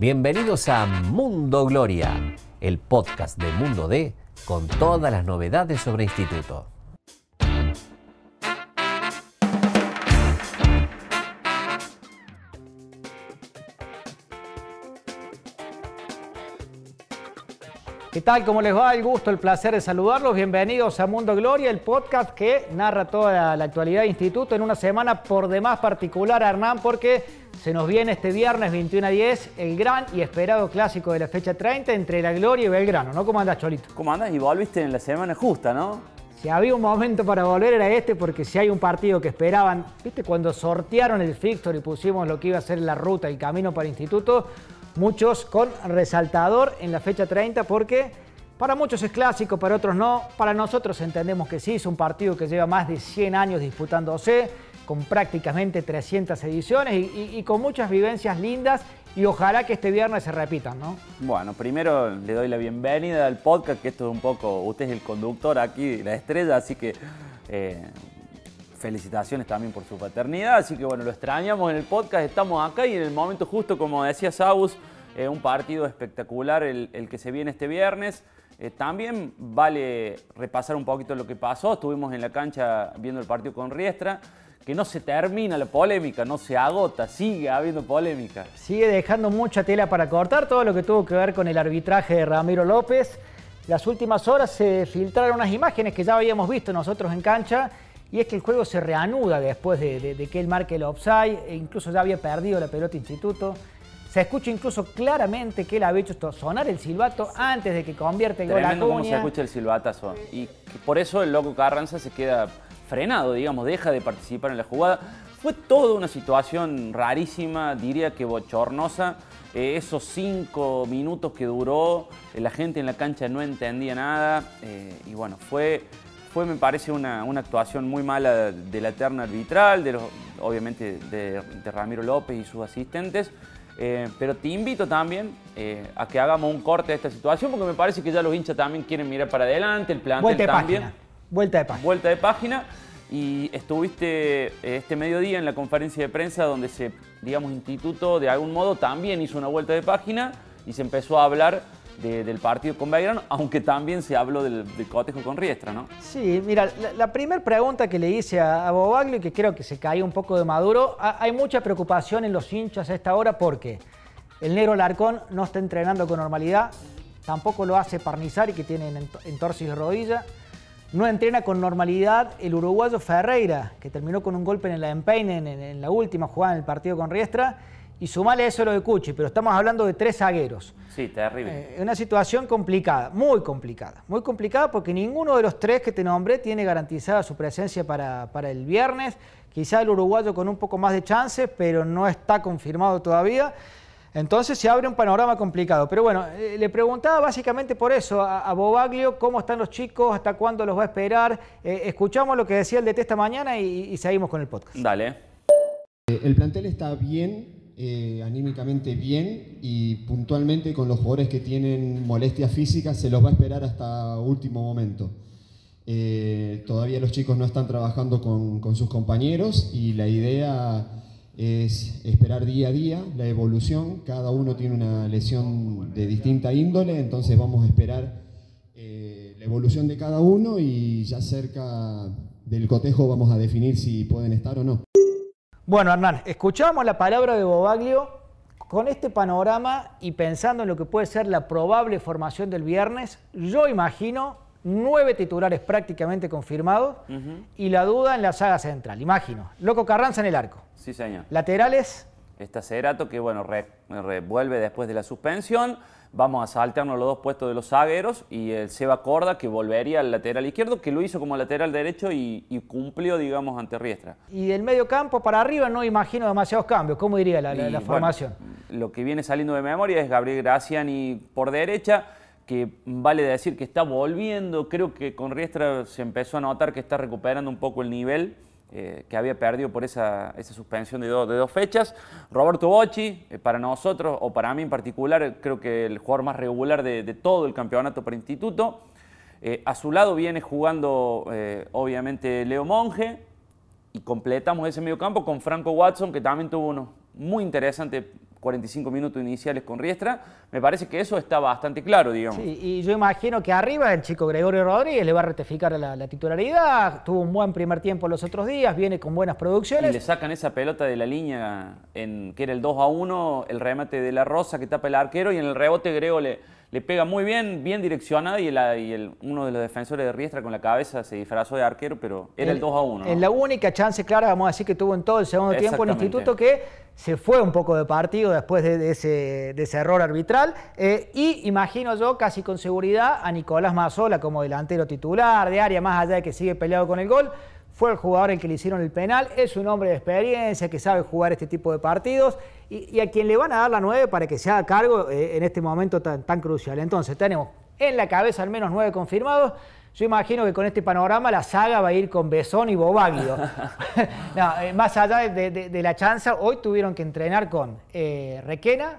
Bienvenidos a Mundo Gloria, el podcast de Mundo D con todas las novedades sobre instituto. ¿Qué tal? ¿Cómo les va? El gusto, el placer de saludarlos. Bienvenidos a Mundo Gloria, el podcast que narra toda la, actualidad de instituto en una semana por demás particular, Hernán, porque se nos viene este viernes 21 a 10 el gran y esperado clásico de la fecha 30 entre La Gloria y Belgrano, ¿no? ¿Cómo andas, Cholito? ¿Cómo andas? Y volviste en la semana justa, ¿no? Si había un momento para volver era este, porque si hay un partido que esperaban, ¿viste? Cuando sortearon el fixture y pusimos lo que iba a ser la ruta, el camino para instituto, muchos con resaltador en la fecha 30 porque para muchos es clásico, para otros no. Para nosotros entendemos que sí, es un partido que lleva más de 100 años disputándose, con prácticamente 300 ediciones y, con muchas vivencias lindas y ojalá que este viernes se repitan, ¿no? Bueno, primero le doy la bienvenida al podcast, que esto es un poco, usted es el conductor aquí, la estrella, así que eh, felicitaciones también por su paternidad, así que bueno, lo extrañamos en el podcast, estamos acá y en el momento justo, como decía Saus, eh, un partido espectacular el, que se viene este viernes. Eh, también vale repasar un poquito lo que pasó, estuvimos en la cancha viendo el partido con Riestra, que no se termina la polémica, no se agota, sigue habiendo polémica. Sigue dejando mucha tela para cortar todo lo que tuvo que ver con el arbitraje de Ramiro López. Las últimas horas se filtraron unas imágenes que ya habíamos visto nosotros en cancha y es que el juego se reanuda después de, que él marque el offside, e incluso ya había perdido la pelota instituto. Se escucha incluso claramente que él había hecho sonar el silbato antes de que convierte el gol a cómo se escucha el silbatazo. Y por eso el loco Carranza se queda frenado, digamos, deja de participar en la jugada. Fue toda una situación rarísima, diría que bochornosa. Eh, esos cinco minutos que duró, eh, la gente en la cancha no entendía nada. Eh, y bueno, fue fue, me parece, una, actuación muy mala de la terna arbitral, de obviamente de, Ramiro López y sus asistentes. Pero te invito también a que hagamos un corte de esta situación porque me parece que ya los hinchas también quieren mirar para adelante, el plantel Vuelta de también. Página. Vuelta de página. Vuelta de página. Y estuviste eh, este mediodía en la conferencia de prensa donde se, digamos, instituto de algún modo también hizo una vuelta de página y se empezó a hablar del partido con Belgrano, aunque también se habló del, cotejo con Riestra, ¿no? Sí, mira, la, primera pregunta que le hice a, Bobaglio, y que creo que se caía un poco de maduro, hay mucha preocupación en los hinchas a esta hora porque el negro Larcón no está entrenando con normalidad, tampoco lo hace Parnizar y que tiene entorsis de rodilla. No entrena con normalidad el uruguayo Ferreira, que terminó con un golpe en la empeine en, en la última jugada en el partido con Riestra y sumale eso lo de Cuchi, pero estamos hablando de tres zagueros. Sí, terrible. Eh, una situación complicada, muy complicada. Muy complicada porque ninguno de los tres que te nombré tiene garantizada su presencia para, el viernes. Quizá el uruguayo con un poco más de chances, pero no está confirmado todavía. Entonces se abre un panorama complicado. Pero bueno, eh, le preguntaba básicamente por eso a, Bobaglio cómo están los chicos, hasta cuándo los va a esperar. Eh, escuchamos lo que decía el de esta mañana y, y seguimos con el podcast. Dale. El plantel está bien, eh, anímicamente bien y puntualmente con los jugadores que tienen molestias físicas se los va a esperar hasta último momento. Eh, todavía los chicos no están trabajando con, con, sus compañeros y la idea es esperar día a día la evolución. Cada uno tiene una lesión de distinta índole, entonces vamos a esperar eh, la evolución de cada uno y ya cerca del cotejo vamos a definir si pueden estar o no. Bueno, Hernán, escuchamos la palabra de Bobaglio con este panorama y pensando en lo que puede ser la probable formación del viernes. Yo imagino nueve titulares prácticamente confirmados y la duda en la saga central. Imagino. Loco Carranza en el arco. Sí, señor. Laterales. Está Cerato que, bueno, revuelve después de la suspensión vamos a saltarnos los dos puestos de los zagueros y el Seba Corda que volvería al lateral izquierdo, que lo hizo como lateral derecho y, cumplió, digamos, ante Riestra. Y del medio campo para arriba no imagino demasiados cambios. ¿Cómo diría la, formación? lo que viene saliendo de memoria es Gabriel Graciani por derecha que vale decir que está volviendo, creo que con Riestra se empezó a notar que está recuperando un poco el nivel, eh, que había perdido por esa, suspensión de, de, dos fechas. Roberto Bocci, eh, para nosotros, o para mí en particular, creo que el jugador más regular de, todo el campeonato para instituto. Eh, a su lado viene jugando, obviamente, Leo Monge, y completamos ese medio campo con Franco Watson, que también tuvo unos muy interesantes 45 minutos iniciales con Riestra, me parece que eso está bastante claro, digamos. Sí, y yo imagino que arriba el chico Gregorio Rodríguez le va a ratificar la, la titularidad, tuvo un buen primer tiempo los otros días, viene con buenas Y producciones. le sacan esa pelota de la línea, en, que era el 2 a 1, el remate de la Rosa que tapa el arquero y en el rebote Grego le, le pega muy bien, bien direccionada y, el, y el- uno de los defensores de Riestra con la cabeza se disfrazó de arquero, pero era el, 2 a 1. ¿no? En la única chance clara, vamos a decir, que tuvo en todo el segundo tiempo el instituto que se fue un poco de partido después de, de ese, de ese error arbitral. Eh, y imagino yo casi con seguridad a Nicolás Mazola como delantero titular de área, más allá de que sigue peleado con el gol. Fue el jugador el que le hicieron el penal, es un hombre de experiencia que sabe jugar este tipo de partidos y, y a quien le van a dar la 9 para que se haga cargo eh, en este momento tan, tan crucial. Entonces tenemos en la cabeza al menos 9 confirmados. Yo imagino que con este panorama la saga va a ir con Besón y Bobaglio. No, eh, más allá de, de- de la chanza, hoy tuvieron que entrenar con eh, Requena,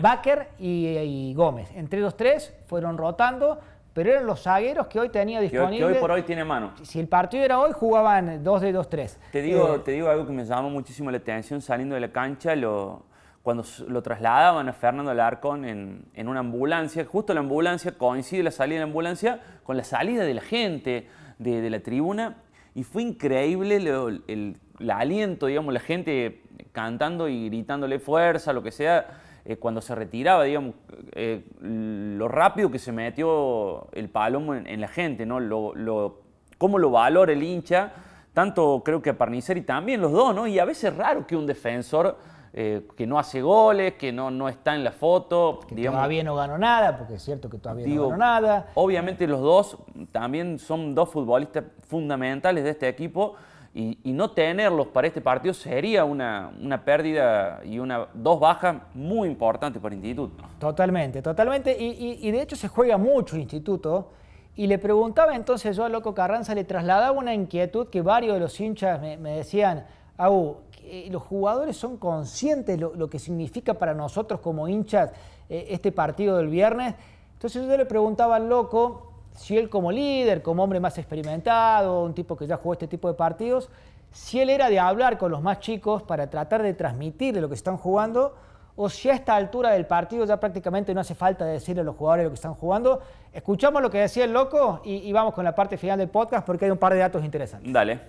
Baker y, y Gómez. Entre los tres fueron rotando, pero eran los zagueros que hoy tenía que, hoy- que disponibles. hoy por hoy tiene mano. Si el partido era hoy, jugaban 2 de 2-3. Te digo, Eh, te digo algo que me llamó muchísimo la atención saliendo de la cancha, lo, cuando lo trasladaban a Fernando Alarcón en, en una ambulancia, justo la ambulancia coincide la salida de la ambulancia con la salida de la gente de, de la tribuna y fue increíble lo- el, el aliento, digamos, la gente cantando y gritándole fuerza, lo que sea, eh, cuando se retiraba, digamos, eh, lo rápido que se metió el palomo en, en la gente, ¿no? Lo, lo- cómo lo valora el hincha, tanto creo que a Parniceri también los dos, ¿no? Y a veces es raro que un defensor eh, que no hace goles, que no, no está en la foto, que digamos, todavía no ganó nada, porque es cierto que todavía digo, no ganó nada. Obviamente los dos también son dos futbolistas fundamentales de este equipo y, no tenerlos para este partido sería una, una pérdida y una, dos bajas muy importantes para el Instituto. Totalmente, totalmente. Y, de hecho se juega mucho Instituto. Y le preguntaba entonces yo a Loco Carranza, le trasladaba una inquietud que varios de los hinchas me, decían, Agu, que los jugadores son conscientes lo, lo que significa para nosotros como hinchas eh, este partido del viernes. Entonces yo le preguntaba al Loco si él como líder, como hombre más experimentado, un tipo que ya jugó este tipo de partidos, si él era de hablar con los más chicos para tratar de transmitirle lo que están jugando o si a esta altura del partido ya prácticamente no hace falta decirle a los jugadores lo que están jugando. Escuchamos lo que decía el loco y, y vamos con la parte final del podcast porque hay un par de datos interesantes. Dale.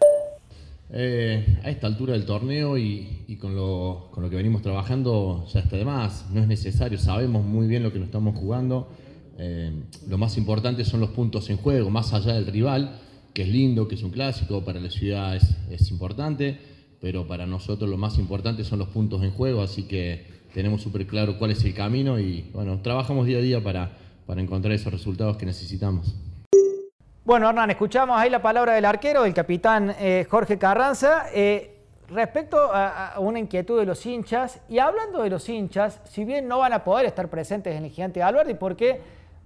Eh, a esta altura del torneo y, y con, lo, con lo que venimos trabajando ya está de más, no es necesario, sabemos muy bien lo que nos estamos jugando. Eh, lo más importante son los puntos en juego, más allá del rival, que es lindo, que es un clásico, para la ciudad es, importante, pero para nosotros lo más importante son los puntos en juego, así que tenemos súper claro cuál es el camino y bueno, trabajamos día a día para, para encontrar esos resultados que necesitamos. Bueno, Hernán, escuchamos ahí la palabra del arquero, del capitán eh, Jorge Carranza. Eh, respecto a, una inquietud de los hinchas, y hablando de los hinchas, si bien no van a poder estar presentes en el Gigante Alberdi, porque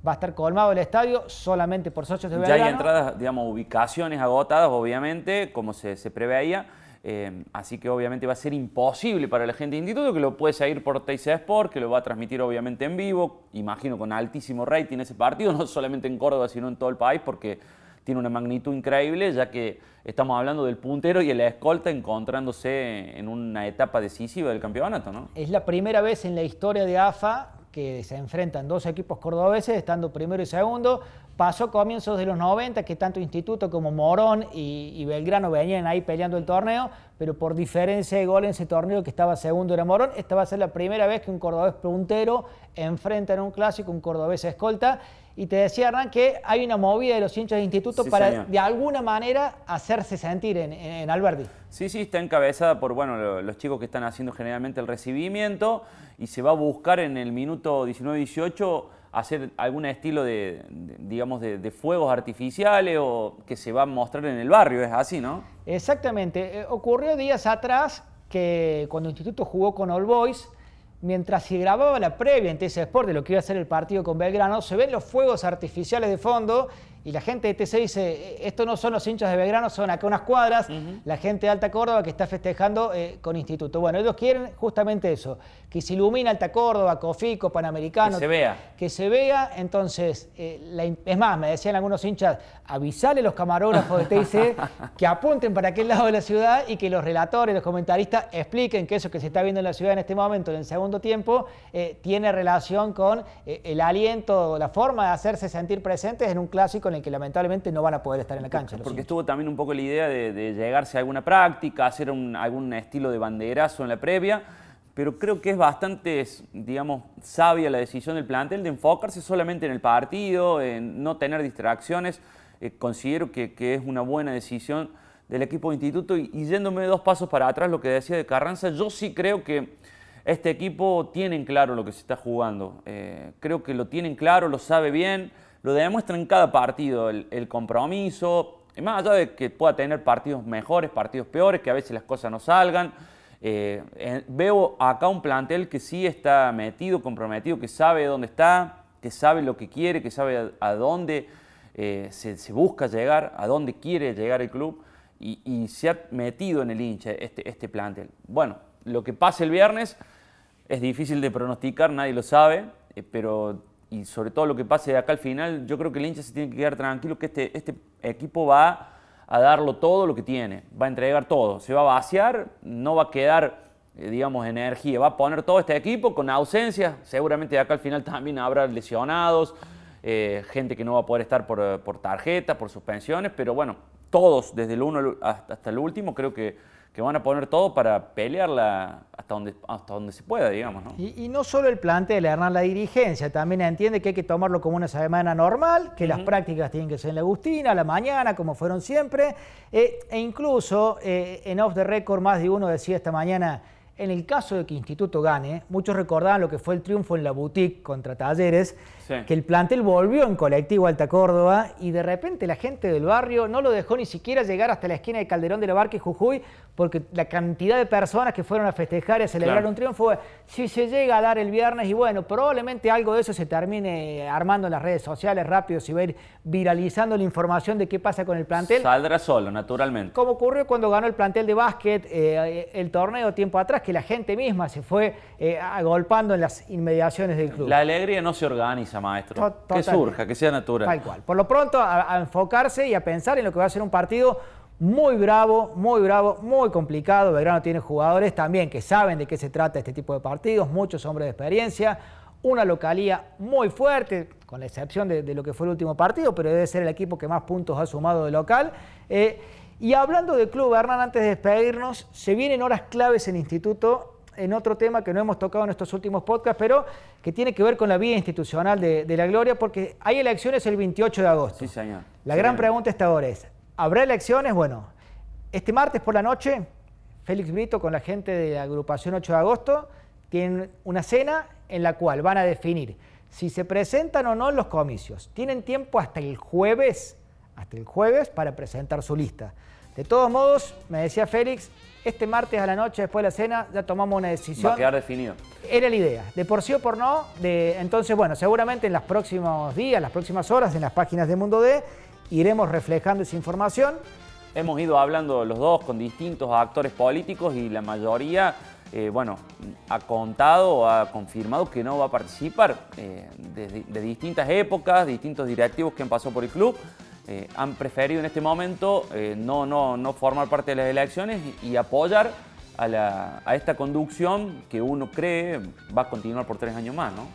va a estar colmado el estadio solamente por socios de Ya Belgrano. hay entradas, digamos, ubicaciones agotadas, obviamente, como se, se preveía. eh, así que obviamente va a ser imposible para la gente de Instituto, que lo puede seguir por TIC Sport, que lo va a transmitir obviamente en vivo, imagino con altísimo rating ese partido, no solamente en Córdoba, sino en todo el país, porque tiene una magnitud increíble, ya que estamos hablando del puntero y el escolta encontrándose en una etapa decisiva del campeonato, ¿no? Es la primera vez en la historia de AFA que se enfrentan dos equipos cordobeses, estando primero y segundo. Pasó comienzos de los 90, que tanto Instituto como Morón y, y Belgrano venían ahí peleando el torneo, pero por diferencia de gol en ese torneo que estaba segundo era Morón, esta va a ser la primera vez que un cordobés puntero enfrenta en un clásico un cordobés escolta. Y te decía, Hernán, que hay una movida de los hinchas de Instituto Sí, para señor. de alguna manera hacerse sentir en, en, Alberdi. Sí, sí, está encabezada por bueno, lo- los chicos que están haciendo generalmente el recibimiento y se va a buscar en el minuto 19-18 hacer algún estilo de, de- digamos, de, de fuegos artificiales o que se va a mostrar en el barrio, es así, ¿no? Exactamente. Eh, ocurrió días atrás que cuando el Instituto jugó con All Boys, mientras se grababa la previa en TC Sport de lo que iba a ser el partido con Belgrano, se ven los fuegos artificiales de fondo y la gente de TC dice, esto no son los hinchas de Belgrano, son acá unas cuadras, la gente de Alta Córdoba que está festejando eh, con Instituto. Bueno, ellos quieren justamente eso, que se ilumine Alta Córdoba, Cofico, Panamericano. Que se vea. Que se vea, entonces, eh, es más, me decían algunos hinchas, avisale a los camarógrafos de TIC que apunten para aquel lado de la ciudad y que los relatores, los comentaristas expliquen que eso que se está viendo en la ciudad en este momento, en el segundo tiempo, eh, tiene relación con el aliento, la forma de hacerse sentir presentes en un clásico en el que lamentablemente no van a poder estar en la cancha. Porque estuvo también un poco la idea de, llegarse a alguna práctica, hacer algún estilo de banderazo en la previa, pero creo que es bastante, digamos, sabia la decisión del plantel de enfocarse solamente en el partido, en no tener distracciones. Eh, considero que, es una buena decisión del equipo de instituto y, yéndome dos pasos para atrás, lo que decía de Carranza, yo sí creo que este equipo tiene claro lo que se está jugando. Eh, creo que lo tienen claro, lo sabe bien lo demuestra en cada partido, el, compromiso, y más allá de que pueda tener partidos mejores, partidos peores, que a veces las cosas no salgan. Eh, veo acá un plantel que sí está metido, comprometido, que sabe dónde está, que sabe lo que quiere, que sabe a, dónde eh, se, busca llegar, a dónde quiere llegar el club y, se ha metido en el hincha este, este plantel. Bueno, lo que pase el viernes es difícil de pronosticar, nadie lo sabe, eh, pero y sobre todo lo que pase de acá al final, yo creo que el hincha se tiene que quedar tranquilo que este, este equipo va a darlo todo lo que tiene, va a entregar todo, se va a vaciar, no va a quedar, eh, digamos, energía, va a poner todo este equipo con ausencia, seguramente de acá al final también habrá lesionados, eh, gente que no va a poder estar por, por tarjeta, por suspensiones, pero bueno, todos, desde el uno hasta el último, creo que que van a poner todo para pelearla hasta donde, hasta donde se pueda, digamos. ¿no? Y, no solo el plantel, Hernán, la dirigencia también entiende que hay que tomarlo como una semana normal, que las prácticas tienen que ser en la Agustina, a la mañana, como fueron siempre, eh, e incluso eh, en Off the Record más de uno decía esta mañana, en el caso de que Instituto gane, muchos recordaban lo que fue el triunfo en la boutique contra Talleres, que el plantel volvió en colectivo Alta Córdoba y de repente la gente del barrio no lo dejó ni siquiera llegar hasta la esquina de Calderón de la Barca y Jujuy, porque la cantidad de personas que fueron a festejar y a celebrar un triunfo, si se llega a dar el viernes, y bueno, probablemente algo de eso se termine armando en las redes sociales rápido, si va a ir viralizando la información de qué pasa con el plantel. Saldrá solo, naturalmente. Como ocurrió cuando ganó el plantel de básquet eh, el torneo tiempo atrás, que la gente misma se fue eh, agolpando en las inmediaciones del club. La alegría no se organiza, maestro. que surja, que sea natural. Tal cual. Por lo pronto, a, enfocarse y a pensar en lo que va a ser un partido muy bravo, muy bravo, muy complicado. Belgrano tiene jugadores también que saben de qué se trata este tipo de partidos, muchos hombres de experiencia, una localía muy fuerte, con la excepción de, lo que fue el último partido, pero debe ser el equipo que más puntos ha sumado de local. Eh, y hablando del club, Hernán, antes de despedirnos, se vienen horas claves en instituto en otro tema que no hemos tocado en estos últimos podcasts, pero que tiene que ver con la vía institucional de, la Gloria, porque hay elecciones el 28 de agosto. Sí, señor. La gran pregunta esta ahora es, ¿habrá elecciones? Bueno, este martes por la noche, Félix Brito con la gente de la agrupación 8 de agosto tienen una cena en la cual van a definir si se presentan o no los comicios. Tienen tiempo hasta el jueves, hasta el jueves para presentar su lista. De todos modos, me decía Félix, este martes a la noche, después de la cena, ya tomamos una decisión. Va a quedar definido. Era la idea, de por sí o por no. De, entonces, bueno, seguramente en los próximos días, las próximas horas, en las páginas de Mundo D, iremos reflejando esa información. Hemos ido hablando los dos con distintos actores políticos y la mayoría, eh, bueno, ha contado o ha confirmado que no va a participar eh, de distintas épocas, distintos directivos que han pasado por el club. Eh, han preferido en este momento eh, no, no, no, formar parte de las elecciones y, apoyar a, esta conducción que uno cree va a continuar por tres años más. ¿no?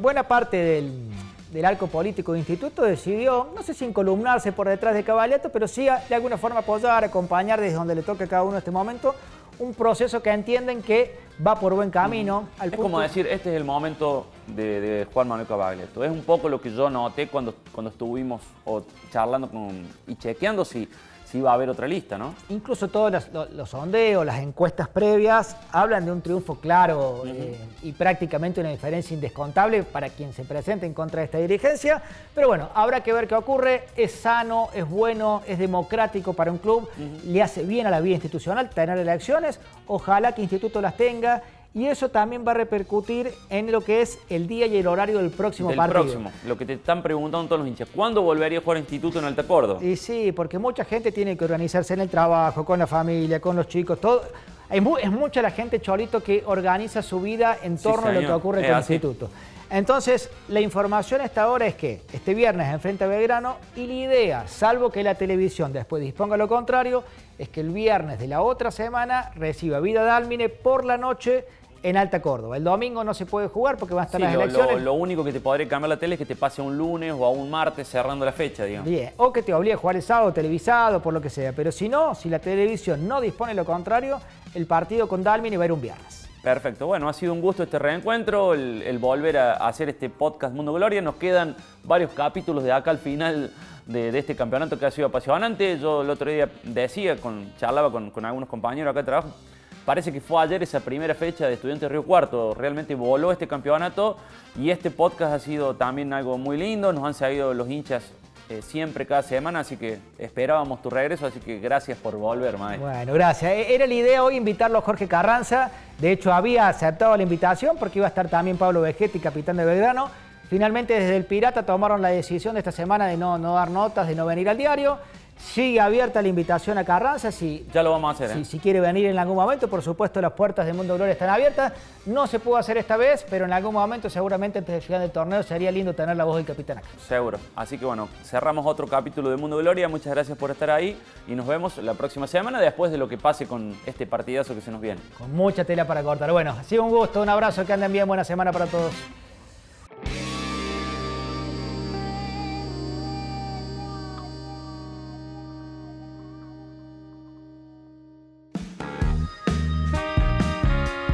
buena parte del, del, arco político de instituto decidió, no sé si encolumnarse por detrás de Caballeto, pero sí de alguna forma apoyar, acompañar desde donde le toque a cada uno en este momento un proceso que entienden que va por buen camino. es como decir, este es el momento de, Juan Manuel Cavaglietto. Es un poco lo que yo noté cuando, cuando estuvimos o charlando con, y chequeando si si va a haber otra lista, ¿no? Incluso todos los, sondeos, las encuestas previas hablan de un triunfo claro eh, y prácticamente una diferencia indescontable para quien se presente en contra de esta dirigencia. Pero bueno, habrá que ver qué ocurre. Es sano, es bueno, es democrático para un club, le hace bien a la vida institucional tener elecciones. Ojalá que Instituto las tenga y eso también va a repercutir en lo que es el día y el horario del próximo Del partido. próximo, lo que te están preguntando todos los hinchas. ¿Cuándo volvería a jugar Instituto en Alta Córdoba? Y sí, porque mucha gente tiene que organizarse en el trabajo, con la familia, con los chicos, todo. Mu- es mucha la gente, Cholito, que organiza su vida en Sí, torno a lo que ocurre con el instituto. Entonces, la información hasta ahora es que este viernes enfrenta a Belgrano y la idea, salvo que la televisión después disponga lo contrario, es que el viernes de la otra semana reciba Vida Dálmine por la noche en Alta Córdoba. El domingo no se puede jugar porque van a estar Sí, las lo, elecciones. lo- lo único que te podría cambiar la tele es que te pase a un lunes o a un martes cerrando la fecha, digamos. Bien, o que te obligue a jugar el sábado televisado, por lo que sea. Pero si no, si la televisión no dispone lo contrario, el partido con Dalmine va a ir un viernes. Perfecto, bueno, ha sido un gusto este reencuentro, el, el volver a hacer este podcast Mundo Gloria. Nos quedan varios capítulos de acá al final de, de este campeonato que ha sido apasionante. Yo el otro día decía, con, charlaba con, con algunos compañeros acá de trabajo, parece que fue ayer esa primera fecha de Estudiantes Río Cuarto. Realmente voló este campeonato y este podcast ha sido también algo muy lindo. Nos han seguido los hinchas eh, siempre, cada semana, así que esperábamos tu regreso, así que gracias por volver, maestro. Bueno, gracias. E- Era la idea hoy invitarlo a Jorge Carranza. De hecho, había aceptado la invitación porque iba a estar también Pablo Vegetti, capitán de Belgrano. Finalmente, desde el Pirata tomaron la decisión de esta semana de no, no dar notas, de no venir al diario. Sigue abierta la invitación a Carranza. Si, Ya lo vamos a hacer, ¿eh? si, si quiere venir en algún momento, por supuesto, las puertas de Mundo Gloria están abiertas. No se pudo hacer esta vez, pero en algún momento, seguramente antes del final del torneo, sería lindo tener la voz del capitán acá. Seguro. Así que bueno, cerramos otro capítulo de Mundo Gloria. Muchas gracias por estar ahí y nos vemos la próxima semana después de lo que pase con este partidazo que se nos viene. Con mucha tela para cortar. Bueno, ha sido un gusto, un abrazo, que anden bien, buena semana para todos.